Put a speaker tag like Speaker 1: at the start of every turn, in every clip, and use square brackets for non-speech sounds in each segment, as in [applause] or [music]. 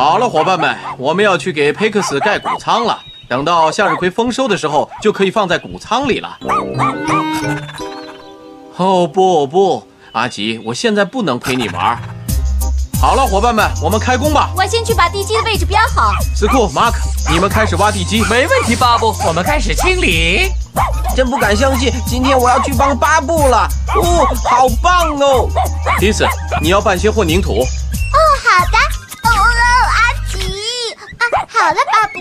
Speaker 1: 好了，伙伴们，我们要去给佩克斯盖谷仓了。等到向日葵丰收的时候，就可以放在谷仓里了。哦不不，阿吉，我现在不能陪你玩。好了，伙伴们，我们开工吧。
Speaker 2: 我先去把地基的位置标好。
Speaker 1: 斯库、马克，你们开始挖地基。
Speaker 3: 没问题，巴布，我们开始清理。
Speaker 4: 真不敢相信，今天我要去帮巴布了。哦，好棒哦！
Speaker 1: 迪斯，你要拌些混凝土。
Speaker 2: 哦，好的。好了，巴布。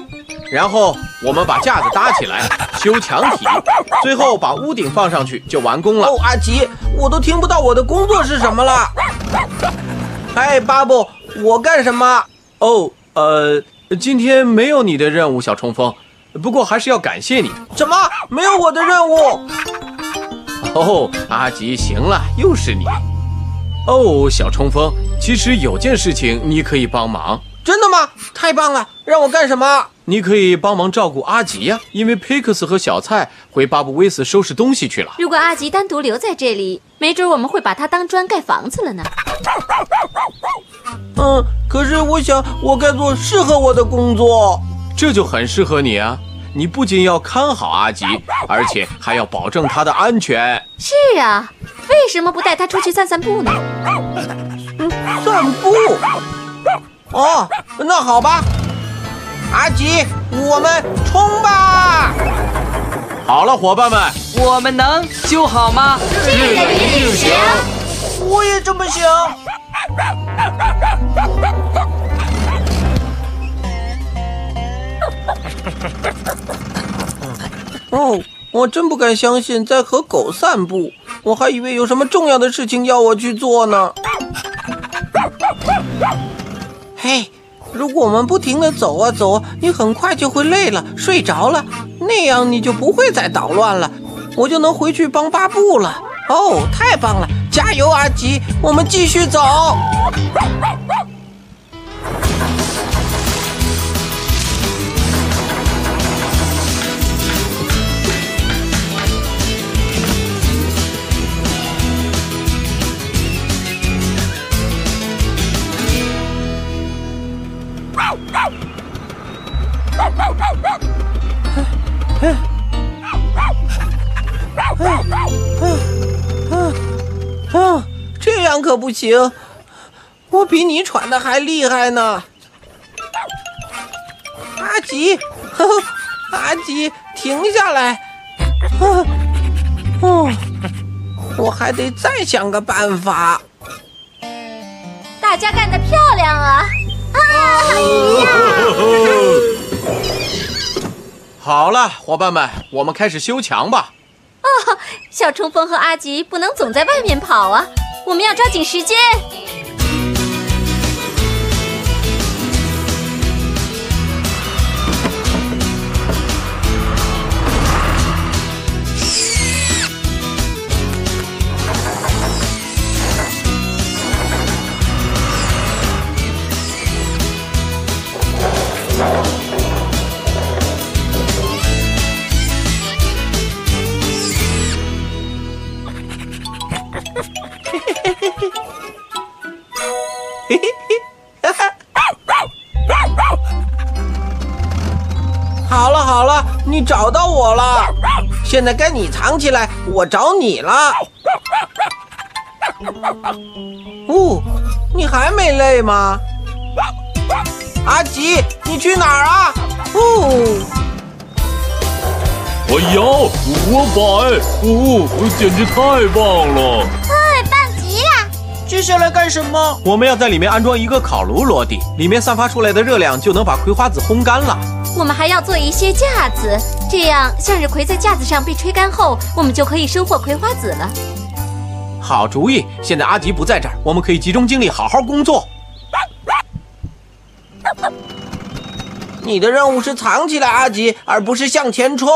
Speaker 1: 然后我们把架子搭起来，修墙体，[laughs] 最后把屋顶放上去就完工了。
Speaker 4: 哦，阿吉，我都听不到我的工作是什么了。哎，巴布，我干什么？
Speaker 1: 哦，呃，今天没有你的任务，小冲锋。不过还是要感谢你。
Speaker 4: 什么？没有我的任务？
Speaker 1: 哦，阿吉，行了，又是你。哦，小冲锋，其实有件事情你可以帮忙。
Speaker 4: 真的吗？太棒了！让我干什么？
Speaker 1: 你可以帮忙照顾阿吉呀，因为佩克斯和小蔡回巴布威斯收拾东西去了。
Speaker 2: 如果阿吉单独留在这里，没准我们会把他当砖盖房子了呢。
Speaker 4: 嗯，可是我想，我该做适合我的工作。
Speaker 1: 这就很适合你啊！你不仅要看好阿吉，而且还要保证他的安全。
Speaker 2: 是啊，为什么不带他出去散散步呢？
Speaker 4: 嗯，散步。哦，那好吧。阿吉，我们冲吧！
Speaker 1: 好了，伙伴们，
Speaker 3: 我们能就好吗？
Speaker 2: 这个一定行。
Speaker 4: 我也这么想。哦，我真不敢相信在和狗散步，我还以为有什么重要的事情要我去做呢。如果我们不停地走啊走，你很快就会累了，睡着了，那样你就不会再捣乱了，我就能回去帮巴布了。哦，太棒了！加油，阿吉，我们继续走。啊，这样可不行！我比你喘的还厉害呢。阿吉，呵 [laughs] 呵阿吉，停下来！[laughs] 哦，我还得再想个办法。
Speaker 2: 大家干得漂亮啊！啊 [laughs]
Speaker 1: 好了，伙伴们，我们开始修墙吧。[laughs]
Speaker 2: 小冲锋和阿吉不能总在外面跑啊，我们要抓紧时间。
Speaker 4: 好了好了，你找到我了，现在该你藏起来，我找你了。哦，你还没累吗？阿吉，你去哪儿啊？哦，
Speaker 5: 哎呀，我摆，哦，简直太棒了！
Speaker 2: 哎，棒极了！
Speaker 4: 接下来干什么？
Speaker 1: 我们要在里面安装一个烤炉落地，里面散发出来的热量就能把葵花籽烘干了。
Speaker 2: 我们还要做一些架子，这样向日葵在架子上被吹干后，我们就可以收获葵花籽了。
Speaker 1: 好主意！现在阿吉不在这儿，我们可以集中精力好好工作。
Speaker 4: 你的任务是藏起来，阿吉，而不是向前冲。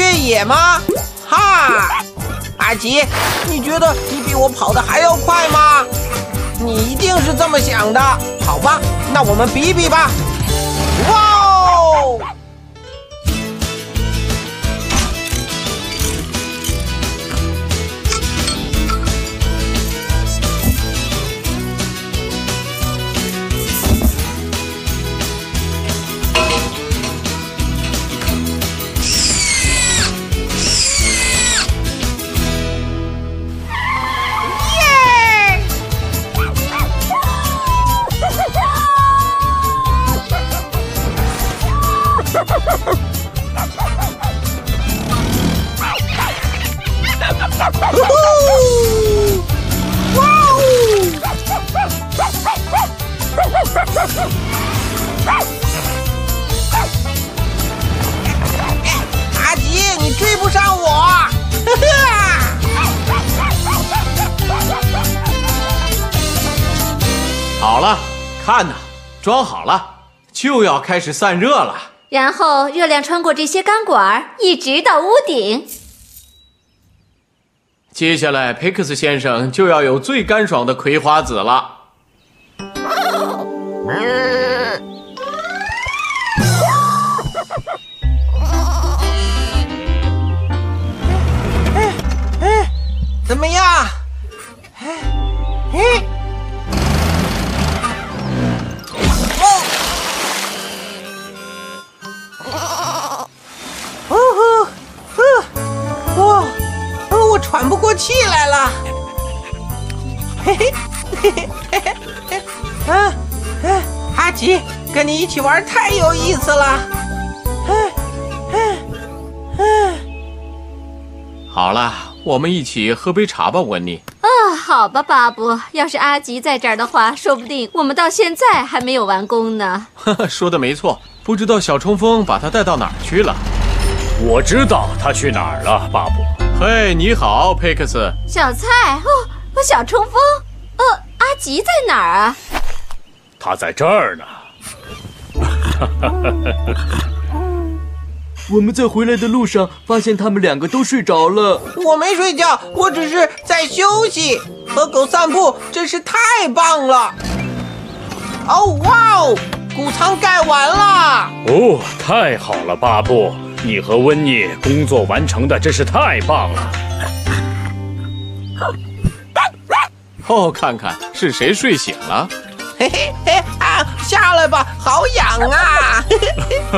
Speaker 4: 越野吗？哈，阿吉，你觉得你比我跑的还要快吗？你一定是这么想的。好吧，那我们比比吧。哇阿吉，你追不上我！哈哈！
Speaker 1: 好了，看呐，装好了，就要开始散热了。
Speaker 2: 然后热量穿过这些钢管，一直到屋顶。
Speaker 1: 接下来，佩克斯先生就要有最干爽的葵花籽了。[laughs]
Speaker 4: 怎么样？哎哎！哦！哦呼！呼！哦！我喘不过气来了。嘿嘿嘿嘿嘿嘿！啊啊！阿吉，跟你一起玩太有意思了。
Speaker 1: 好了，我们一起喝杯茶吧，温妮。
Speaker 2: 啊，好吧，巴布。要是阿吉在这儿的话，说不定我们到现在还没有完工呢。
Speaker 1: 呵呵，说的没错。不知道小冲锋把他带到哪儿去了？
Speaker 5: 我知道他去哪儿了，巴布。
Speaker 1: 嘿，你好，佩克斯。
Speaker 2: 小蔡，哦，小冲锋，呃，阿吉在哪儿啊？
Speaker 5: 他在这儿呢。[laughs]
Speaker 6: 我们在回来的路上发现他们两个都睡着了。
Speaker 4: 我没睡觉，我只是在休息。和狗散步真是太棒了！哦，哇哦，谷仓盖完了！
Speaker 5: 哦，太好了，巴布，你和温妮工作完成的真是太棒了。[laughs]
Speaker 1: 哦，看看是谁睡醒了。
Speaker 4: 嘿嘿嘿啊，下来吧，好痒啊！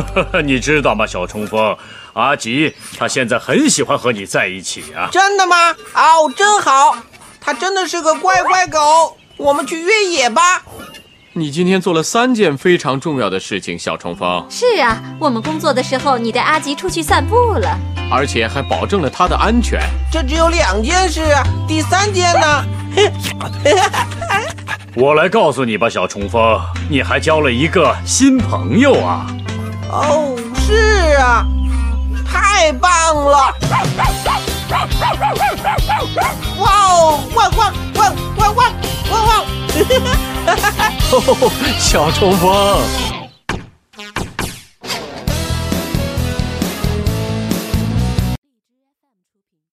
Speaker 4: [laughs]
Speaker 5: 你知道吗，小冲锋，阿吉他现在很喜欢和你在一起啊。
Speaker 4: 真的吗？哦，真好，他真的是个乖乖狗。我们去越野吧。
Speaker 1: 你今天做了三件非常重要的事情，小冲锋。
Speaker 2: 是啊，我们工作的时候，你带阿吉出去散步了，
Speaker 1: 而且还保证了他的安全。
Speaker 4: 这只有两件事啊，第三件呢？[laughs]
Speaker 5: 我来告诉你吧，小冲锋，你还交了一个新朋友啊！
Speaker 4: 哦，是啊，太棒了！哇哦，汪汪汪汪汪汪汪！
Speaker 1: 哦，[laughs] 小冲锋。